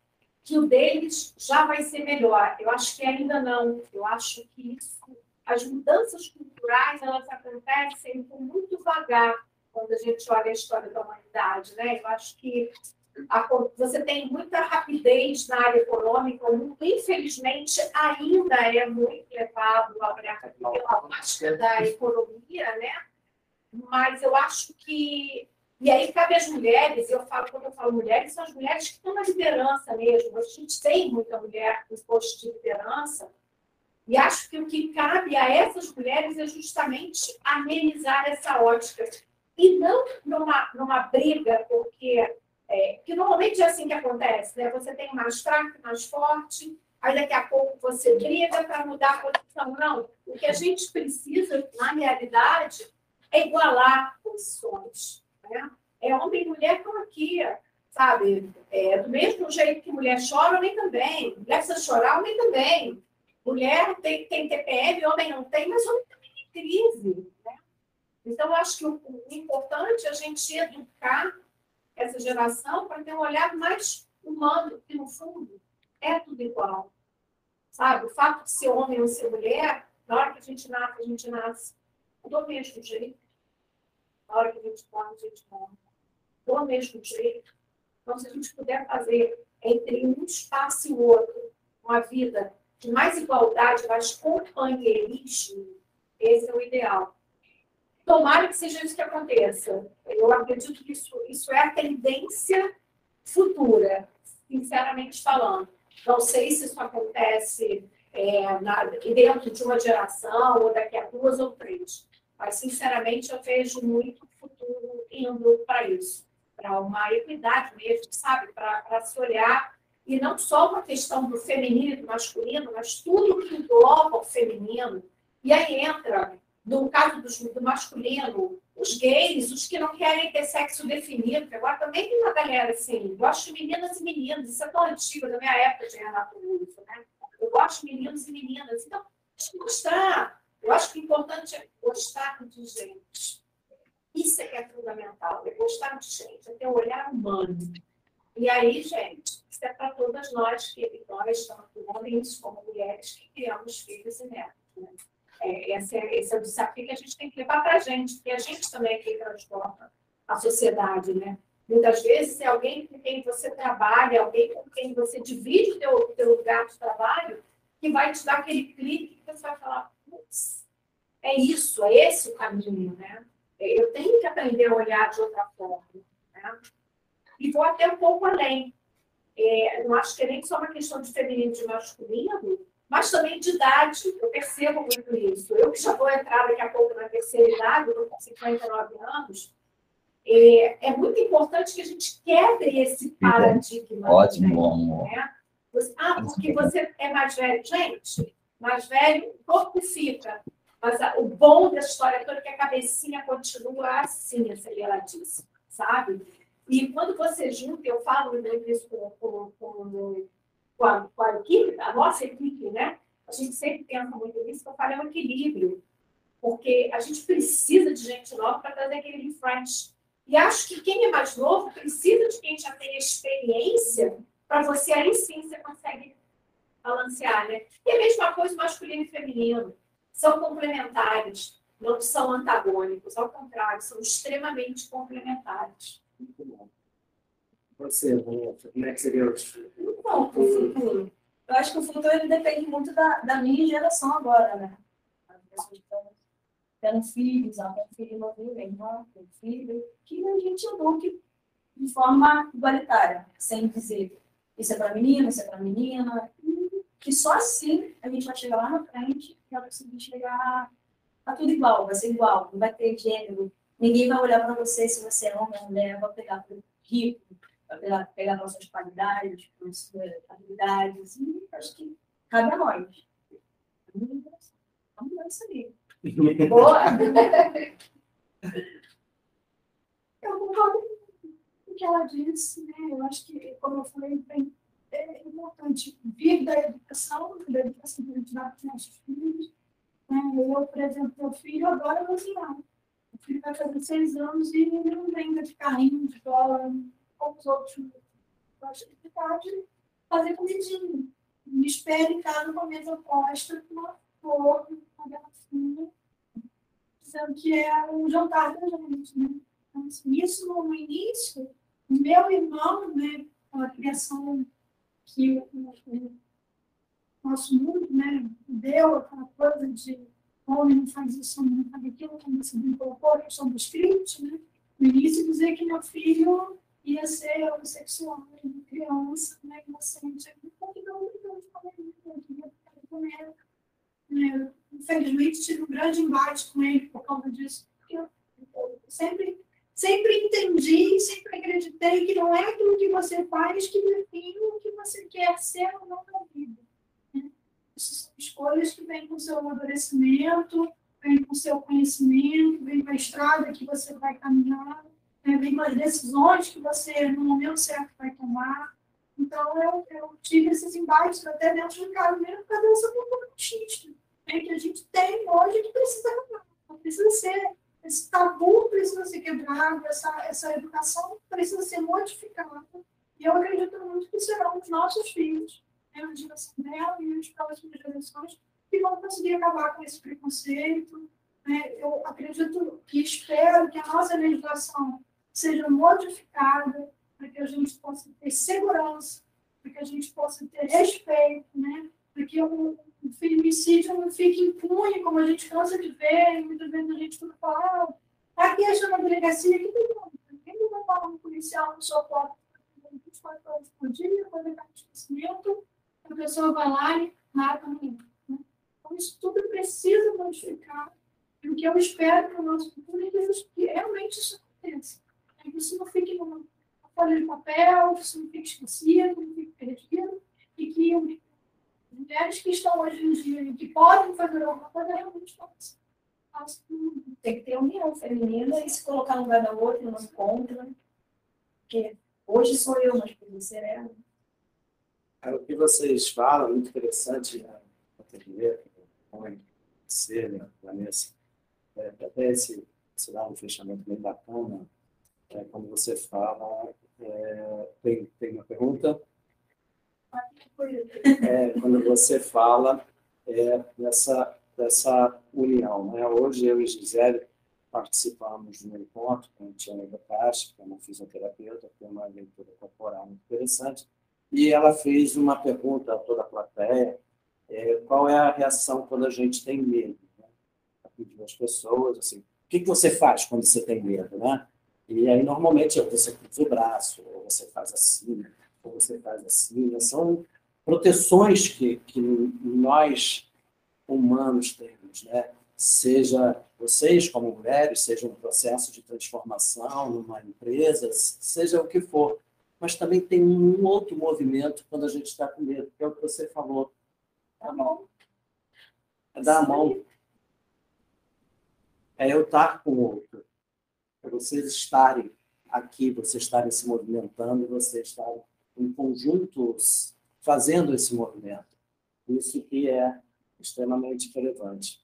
que o deles já vai ser melhor. Eu acho que ainda não. Eu acho que isso, as mudanças culturais elas acontecem com muito vagar quando a gente olha a história da humanidade, né? Eu acho que você tem muita rapidez na área econômica, o mundo, infelizmente, ainda é muito levado pela mágica da economia, né? Mas eu acho que. E aí cabe às mulheres, eu falo, quando eu falo mulheres, são as mulheres que estão na liderança mesmo. A gente tem muita mulher em posto de liderança, e acho que o que cabe a essas mulheres é justamente amenizar essa ótica. E não numa, numa briga, porque é, que normalmente é assim que acontece, né? Você tem mais fraco, mais forte, aí daqui a pouco você briga para mudar a posição. Não, o que a gente precisa, na realidade, é igualar posições. Né? É homem e mulher como aqui, sabe? É, do mesmo jeito que mulher chora, homem também. Mulher precisa chorar, homem também. Mulher tem, tem TPM, homem não tem, mas homem também tem crise. Né? Então, eu acho que o, o importante é a gente educar essa geração para ter um olhar mais humano, que no fundo é tudo igual. Sabe? O fato de ser homem ou ser mulher, na hora que a gente nasce, a gente nasce do mesmo jeito. Na hora que a gente morre, a gente morre. Do mesmo jeito. Então, se a gente puder fazer entre um espaço e outro uma vida de mais igualdade, mais companheirismo, esse é o ideal. Tomara que seja isso que aconteça. Eu acredito que isso, isso é a tendência futura, sinceramente falando. Não sei se isso acontece é, na, dentro de uma geração, ou daqui a duas ou três. Mas, sinceramente, eu vejo muito futuro indo para isso para uma equidade mesmo, sabe? Para se olhar, e não só uma questão do feminino e do masculino, mas tudo que engloba o feminino. E aí entra no caso do, do, masculino, os gays, os que não querem ter sexo definido, agora também tem uma galera assim, gosto de meninas e meninos, isso é tão antigo, da minha época de Renato Russo, né? Eu gosto de meninos e meninas. Então, deixa eu acho que o importante é gostar de gente. Isso é que é fundamental, é gostar de gente, é ter um olhar humano. E aí, gente, isso é para todas nós, que nós, tanto homens como mulheres, que criamos filhos e netos. Né? É, esse, é, esse é o desafio que a gente tem que levar para a gente, porque a gente também é quem transforma a sociedade, né? Muitas vezes é alguém com quem você trabalha, alguém com quem você divide o teu, teu lugar de trabalho, que vai te dar aquele clique que você vai falar, é isso, é esse o caminho, né? É, eu tenho que aprender a olhar de outra forma, né? E vou até um pouco além. É, não acho que é nem só uma questão de feminino e de masculino, mas também de idade. Eu percebo muito isso. Eu que já vou entrar daqui a pouco na terceira idade, eu com 59 anos, é, é, muito importante que a gente quebre esse paradigma. Ótimo, amor. Né? ah, porque você é mais velho. Gente, mais velho, fica. Mas a- o bom dessa história toda é que a cabecinha continua assim, aceleradíssima, sabe? E quando você junta, eu falo né, isso com, com, com, com, a, com a equipe, a nossa equipe, né? A gente sempre pensa muito nisso, que eu falo, é um equilíbrio. Porque a gente precisa de gente nova para trazer aquele refresh. E acho que quem é mais novo precisa de quem já tem experiência para você, aí sim, você consegue balancear, né? E a mesma coisa masculino e feminino. São complementares, não são antagônicos. Ao contrário, são extremamente complementares. Muito bom. Você, como é que seria o Bom, o futuro. Eu acho que o futuro ele depende muito da, da minha geração agora, né? As pessoas estão tendo filhos, ela tem filho novinho, minha irmã filho, que a gente eduque de forma igualitária, sem dizer isso é para menino, isso é para menina, que só assim a gente vai chegar lá na frente e vai conseguir chegar a tudo igual, vai ser igual, não vai ter gênero, ninguém vai olhar para você se você é homem ou mulher, vai pegar pro rico, vai pegar, pegar nossas qualidades, nossas habilidades, e acho que cabe a nós. Vamos isso aí. Boa! Eu concordo com o que ela disse, né? Eu acho que, como eu falei, bem, é importante vir da educação, da educação que a gente dá para os nossos filhos. Né? Eu, por exemplo, meu filho adora cozinhar. O filho vai fazer seis anos e não vem de carrinho de bola, como os outros. Gosta de ficar de fazer comidinha. Me espera em casa com a mesa posta, com uma flor, uma garrafinha, dizendo que é um jantar da gente, né? Então, assim, isso no início, meu irmão, né, a criação que o, nosso mundo, né, deu aquela coisa de homem não faz isso, homem não faz aquilo, como você bem colocou, a questão dos script, né? No início, dizer que meu filho ia ser homossexual, né, criança, né, inocente, ele, né? Infelizmente, tive um grande embate com ele por causa disso, porque eu sempre sempre entendi, sempre acreditei que não é aquilo que você faz que define o que você quer ser ou não na vida. né? Essas são escolhas que vêm com o seu amadurecimento, vêm com o seu conhecimento, vêm com a estrada que você vai caminhar, né? vêm com as decisões que você, no momento certo, vai tomar. Então, eu, eu tive esses embates até dentro de casa mesmo por causa dessa cultura machista né? que a gente tem hoje que precisa precisa ser esse tabu precisa ser quebrado, essa, essa educação precisa ser modificada. E eu acredito muito que serão os nossos filhos, né, a geração dela e as próximas gerações, que vão conseguir acabar com esse preconceito. Né? Eu acredito e espero que a nossa legislação seja modificada para que a gente possa ter segurança, para que a gente possa ter respeito, né? para que o, o feminicídio não fique impune, como a gente cansa de ver, muitas vezes a gente tudo fala, ah, aqui é na delegacia, que tem? Ninguém vai falar um policial no seu porta 24 horas por dia, quando ele de conhecimento, a pessoa vai lá e mata ninguém. Né? Então, isso tudo precisa modificar. E o que eu espero para o nosso futuro é que realmente isso aconteça. É que isso não fique numa folha de papel, que isso não fique esquecido, não fique perdido, e que mulheres que estão hoje em dia que podem fazer alguma coisa realmente façam. Tem que ter união feminina e se colocar no lugar da outra, não contra. Porque hoje sou eu, mas podia ser ela. É, O que vocês falam, muito interessante, né? ateliê, você, né, Vanessa, é, até esse, esse dá um fechamento bem bacana, é, como você fala, é, tem, tem uma pergunta? É, quando você fala é, dessa, dessa união. Né? Hoje eu e Gisele participamos de um encontro com a Tiana Bocachi, que é uma fisioterapeuta, que tem uma leitura corporal muito interessante, e ela fez uma pergunta a toda a plateia, é, qual é a reação quando a gente tem medo? Né? Pediu as pessoas, assim, o que, que você faz quando você tem medo? Né? E aí, normalmente, você cruza o braço, ou você faz assim, ou você faz assim, né? são proteções que, que nós humanos temos, né? Seja vocês como mulheres, seja um processo de transformação numa empresa, seja o que for. Mas também tem um outro movimento quando a gente está com medo, que é o que você falou. Tá bom. É dar a mão. é eu estar com o outro. É vocês estarem aqui, vocês estarem se movimentando, vocês estarem em conjuntos fazendo esse movimento. Isso que é extremamente relevante.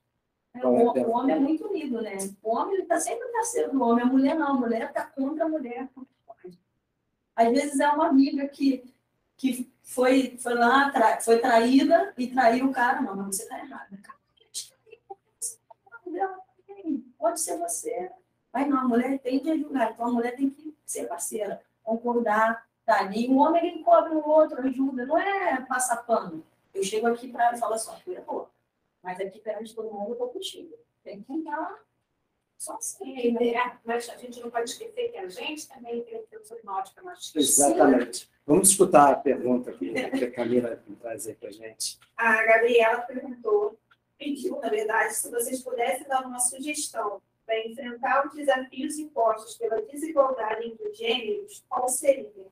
É, o, o, homem é muito unido, né? O homem está sempre parceiro do homem, a mulher não, a mulher está contra a mulher. Às vezes é uma amiga que, que foi, foi lá, tra, foi traída e traiu o cara, não, mas você está errada. Pode ser você. Mas não, a mulher tem que ajudar, então a mulher tem que ser parceira, concordar, tá ali. O homem ele cobre o outro, ajuda, não é passar pano. Eu chego aqui para falar só, tu errou. Mas aqui perante todo mundo eu estou contigo. Tem que entrar só assim. É, mas a gente não pode esquecer que a gente também tem que ter hipnótica machista. Exatamente. Vamos escutar a pergunta que, que a Camila traz aí para a gente. A Gabriela perguntou, pediu, na verdade, se vocês pudessem dar uma sugestão para enfrentar os desafios impostos pela desigualdade entre os gêneros, qual seria?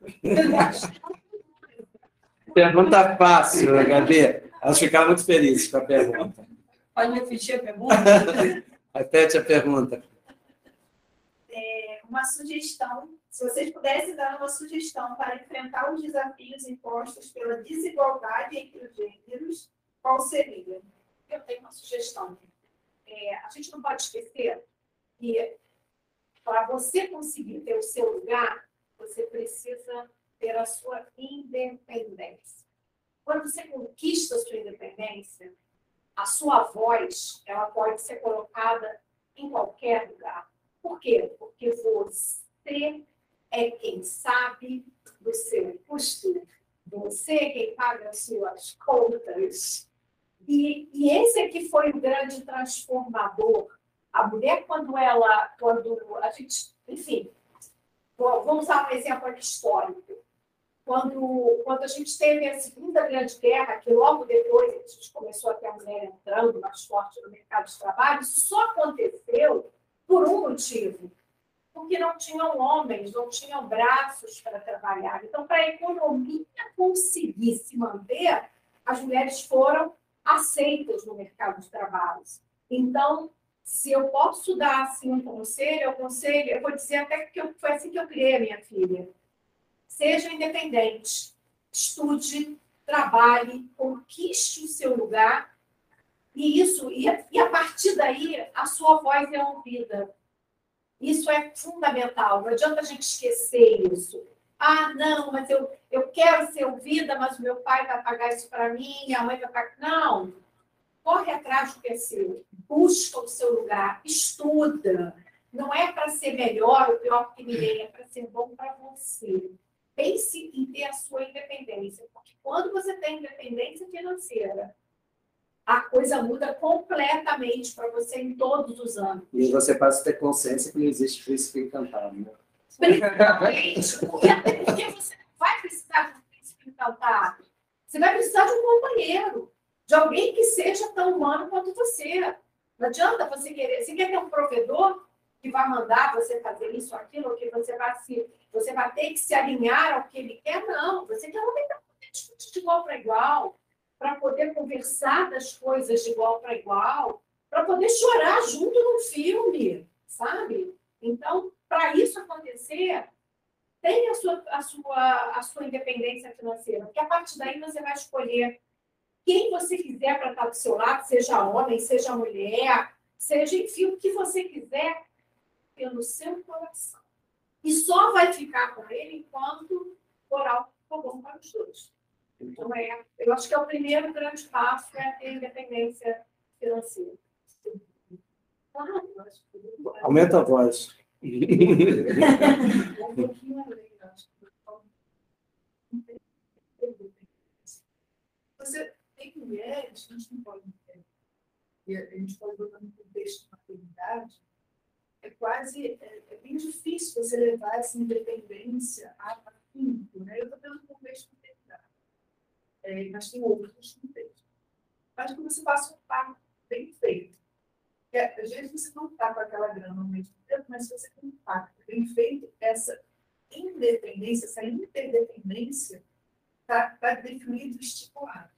Pergunta fácil, Gabi. Elas ficaram muito felizes com a pergunta. Pode repetir a pergunta? Repete a pergunta. É, uma sugestão, se vocês pudessem dar uma sugestão para enfrentar os desafios impostos pela desigualdade entre os gêneros, qual seria? Eu tenho uma sugestão. É, a gente não pode esquecer que para você conseguir ter o seu lugar, você precisa ter a sua independência. Quando você conquista a sua independência, a sua voz ela pode ser colocada em qualquer lugar. Por quê? Porque você é quem sabe do seu custo, você é quem paga as suas contas. E, e esse aqui foi o grande transformador. A mulher, quando ela, quando a gente, enfim, vamos usar um exemplo aqui histórico quando, quando a gente teve a Segunda Grande Guerra, que logo depois a gente começou a ter a mulher entrando mais forte no mercado de trabalho, isso só aconteceu por um motivo. Porque não tinham homens, não tinham braços para trabalhar. Então, para a economia conseguir se manter, as mulheres foram aceitas no mercado de trabalho. Então, se eu posso dar assim um conselho, eu conselho, eu vou dizer até que eu, foi assim que eu criei a minha filha Seja independente, estude, trabalhe, conquiste o seu lugar. E isso, e a, e a partir daí, a sua voz é ouvida. Isso é fundamental. Não adianta a gente esquecer isso. Ah, não, mas eu, eu quero ser ouvida, mas o meu pai vai pagar isso para mim, minha mãe vai pagar. Não. Corre atrás do que é seu. Busca o seu lugar. Estuda. Não é para ser melhor ou pior que ninguém, é para ser bom para você pense em ter a sua independência, porque quando você tem independência financeira, a coisa muda completamente para você em todos os anos. E você passa a ter consciência que não existe príncipe encantado, né? Principalmente, porque, porque você vai precisar de um príncipe encantado. Você vai precisar de um companheiro, de alguém que seja tão humano quanto você. Não adianta você querer. Você quer ter um provedor que vai mandar você fazer isso, aquilo, que você vai se você vai ter que se alinhar ao que ele quer, não. Você quer alguém para poder discutir de igual para igual, para poder conversar das coisas de igual para igual, para poder chorar junto no filme, sabe? Então, para isso acontecer, tenha a sua, a, sua, a sua independência financeira, porque a partir daí você vai escolher quem você quiser para estar do seu lado, seja homem, seja mulher, seja, enfim, o que você quiser, pelo seu coração. E só vai ficar com ele enquanto for algo for bom para os dois. Então, é, eu acho que é o primeiro grande passo é ter independência financeira. Aumenta a voz. Você tem mulheres, a gente não pode e a gente pode botar no contexto de maternidade, é quase é, é bem difícil você levar essa independência a quinto, né? Eu estou pelo contexto maternidade, é, mas tem outros contextos. Mas que você faça um parto bem feito. Porque, às vezes você não está com aquela grana no mesmo tempo, mas se você tem um parto bem feito, essa independência, essa interdependência está tá definido estipulado.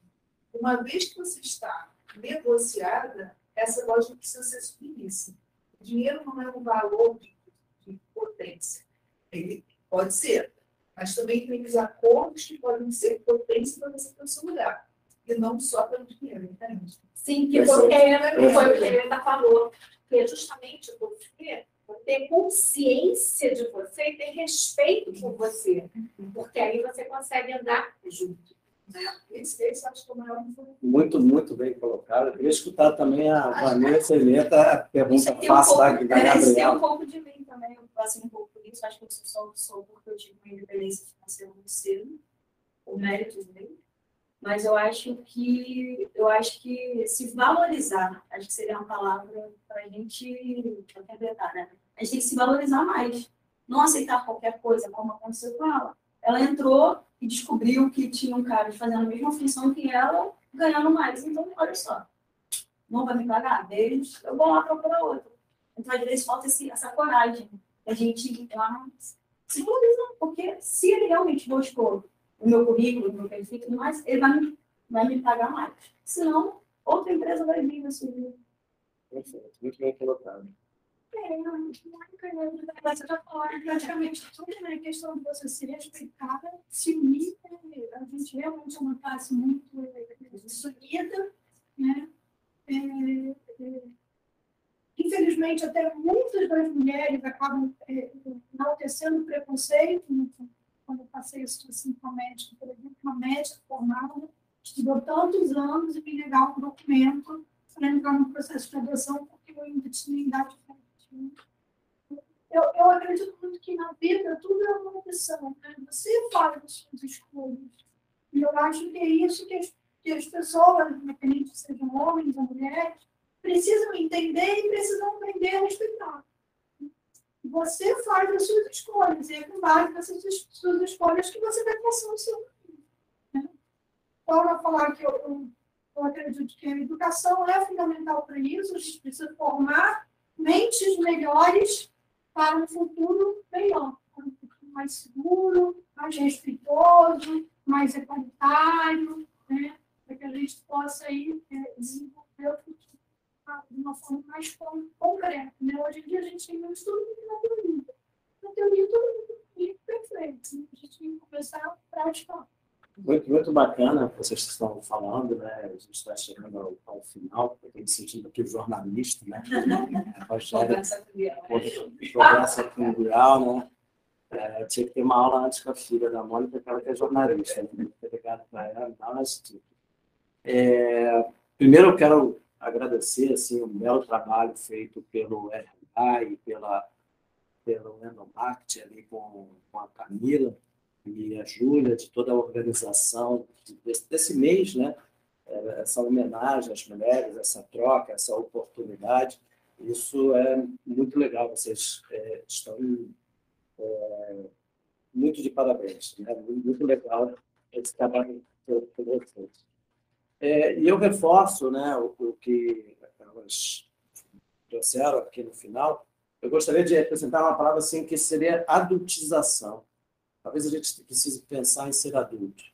Uma vez que você está negociada, essa lógica precisa ser submissa. O dinheiro não é um valor de, de potência. Ele pode ser, mas também tem os acordos que podem ser potência para você ter o seu lugar. E não só pelo dinheiro, entende? Sim, que é, foi o que a Helena falou, que é justamente você ter consciência de você e ter respeito por você, porque aí você consegue andar junto. É Muito, muito bem colocado. Eu queria escutar também a Vanessa Helena, a pergunta um fácil pouco, da, da Tem um Gabriela. pouco de mim também, eu passei um pouco por isso, acho que eu sou, sou porque eu tive uma independência financeira muito cedo, o mérito dele. Mas eu acho que eu acho que se valorizar, acho que seria uma palavra para a gente interpretar, né? A gente tem que se valorizar mais. Não aceitar qualquer coisa, como aconteceu com ela. Ela entrou e descobriu que tinha um cara fazendo a mesma função que ela, ganhando mais. Então, olha só, não vai me pagar? Beijo, eu vou lá procurar outro. Então, às vezes, falta esse, essa coragem da gente ir lá se valorizar. Porque se ele realmente gostou do meu currículo, do meu perfil e tudo mais, ele vai me, vai me pagar mais. Senão, outra empresa vai vir na sua vida. Perfeito, muito bem colocado. É, você já falou praticamente tudo? A questão de você se respeitar, se unir, né? a gente realmente é uma classe muito eh, desunida, né? É, é, infelizmente, até muitas das mulheres acabam é, enaltecendo preconceito, né? quando eu passei a situação com a médica, por exemplo, uma médica formada, estudou tantos anos e me negar um documento para entrar no processo de adoção porque eu ainda tinha idade. Eu, eu acredito muito que na vida tudo é uma opção, né? Você faz as suas escolhas. E eu acho que é isso que as, que as pessoas, independente sejam homens ou mulheres, precisam entender e precisam aprender a respeitar. Você faz as suas escolhas, e é com base nessas suas escolhas que você vai passar o seu caminho. Né? Então, eu falar que eu, eu, eu acredito que a educação é fundamental para isso, a gente precisa formar mentes melhores para um futuro melhor, um futuro mais seguro, mais respeitoso, mais equalitário, né? para que a gente possa aí, é, desenvolver o futuro de uma forma mais con- concreta. Né? Hoje em dia a gente tem muito estudo muito na teoria. Na teoria todo mundo é perfeito. né? A gente tem que começar a praticar. Muito, muito bacana o que vocês estão falando, né? A gente está chegando ao, ao final, estou me sentindo aqui jornalista, né? Conversa o Bial, né? É, tinha que ter uma aula antes com a filha da Mônica, que ela que é jornalista, né? Ter ligado para ela, dar nesse tipo. É, primeiro, eu quero agradecer assim, o belo trabalho feito pelo RH e pela, pelo Endomarket ali com, com a Camila e a Júlia, de toda a organização desse, desse mês, né? É, Essa homenagem às mulheres, essa troca, essa oportunidade. Isso é muito legal. Vocês é, estão é, muito de parabéns. Né? Muito legal esse trabalho por vocês. É, e eu reforço né, o, o que elas trouxeram aqui no final. Eu gostaria de apresentar uma palavra assim, que seria adultização. Talvez a gente precise pensar em ser adulto.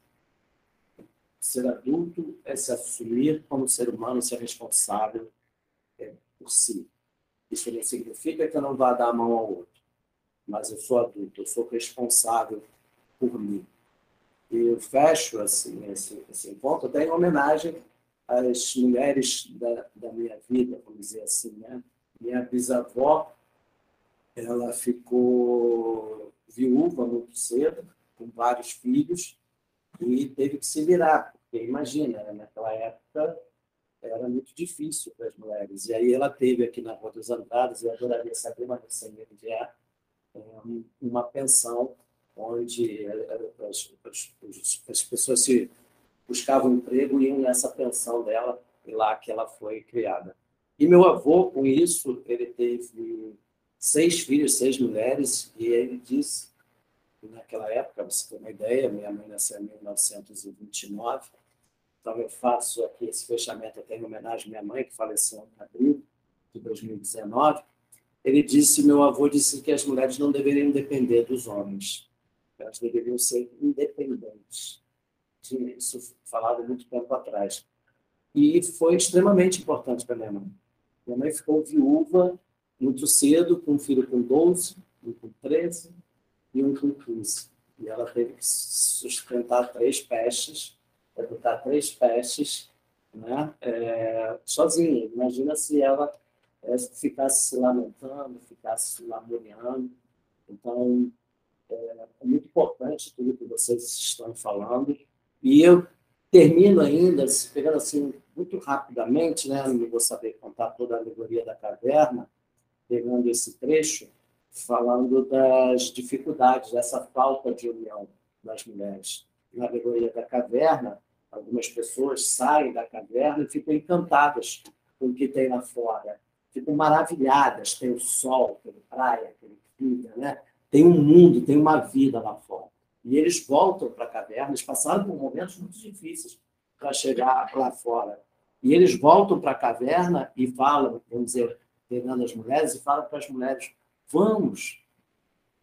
Ser adulto é se assumir como ser humano, ser responsável é, por si. Isso não significa que eu não vá dar a mão ao outro, mas eu sou adulto, eu sou responsável por mim. E eu fecho assim, esse, esse encontro até em homenagem às mulheres da, da minha vida, vamos dizer assim. Né? Minha bisavó, ela ficou viúva muito cedo, com vários filhos, e teve que se virar, porque imagina, né, naquela época era muito difícil para as mulheres. E aí ela teve aqui na Rua dos Andados, eu adoraria saber, mas não sei é, um- uma pensão onde eh, as, as, as pessoas se buscavam emprego e iam nessa pensão dela, e lá que ela foi criada. E meu avô, com isso, ele teve seis filhos, seis mulheres, e ele disse, naquela época, você ter uma ideia, minha mãe nasceu em 1929, então eu faço aqui esse fechamento até em homenagem à minha mãe, que faleceu em abril de 2019. Ele disse, meu avô disse que as mulheres não deveriam depender dos homens, elas deveriam ser independentes. Tinha isso falado muito tempo atrás. E foi extremamente importante para minha mãe. Minha mãe ficou viúva muito cedo, com um filho com 12, um com 13 e um com 15. E ela teve que sustentar três pestes, educar três pestes, né? É, sozinha. Imagina se ela é, ficasse se lamentando, ficasse se lamuriando. Então, é, é muito importante tudo que vocês estão falando. E eu termino ainda, pegando assim muito rapidamente, né? não vou saber contar toda a alegoria da caverna, pegando esse trecho, falando das dificuldades, dessa falta de união das mulheres. Na alegoria da caverna, algumas pessoas saem da caverna e ficam encantadas com o que tem lá fora, ficam maravilhadas, tem o sol, tem praia, tem vida, né? tem um mundo, tem uma vida lá fora. E eles voltam para a caverna, eles passaram por momentos muito difíceis para chegar lá fora. E eles voltam para a caverna e falam, vamos dizer, pegando as mulheres, e falam para as mulheres: vamos,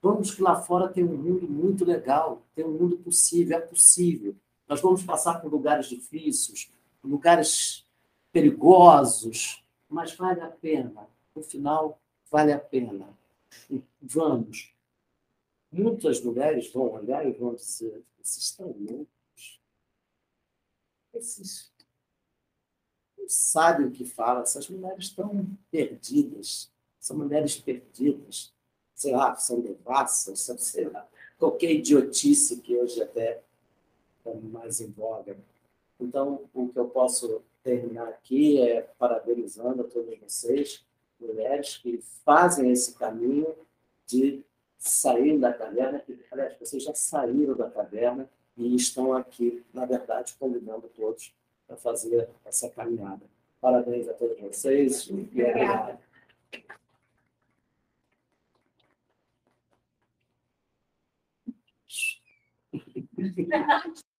vamos que lá fora tem um mundo muito legal, tem um mundo possível, é possível. Nós vamos passar por lugares difíceis, lugares perigosos, mas vale a pena. No final, vale a pena. Vamos. Muitas mulheres vão olhar e vão dizer: vocês estão loucos. Esses não sabem o que falam, essas mulheres estão perdidas. São mulheres perdidas. Sei lá, são devassas, são, sei lá, qualquer idiotice que hoje até está mais em voga. Então, o que eu posso terminar aqui é parabenizando a todos vocês, mulheres que fazem esse caminho de sair da caverna, aliás, vocês já saíram da caverna e estão aqui, na verdade, convidando todos para fazer essa caminhada. Parabéns a todos vocês e obrigado.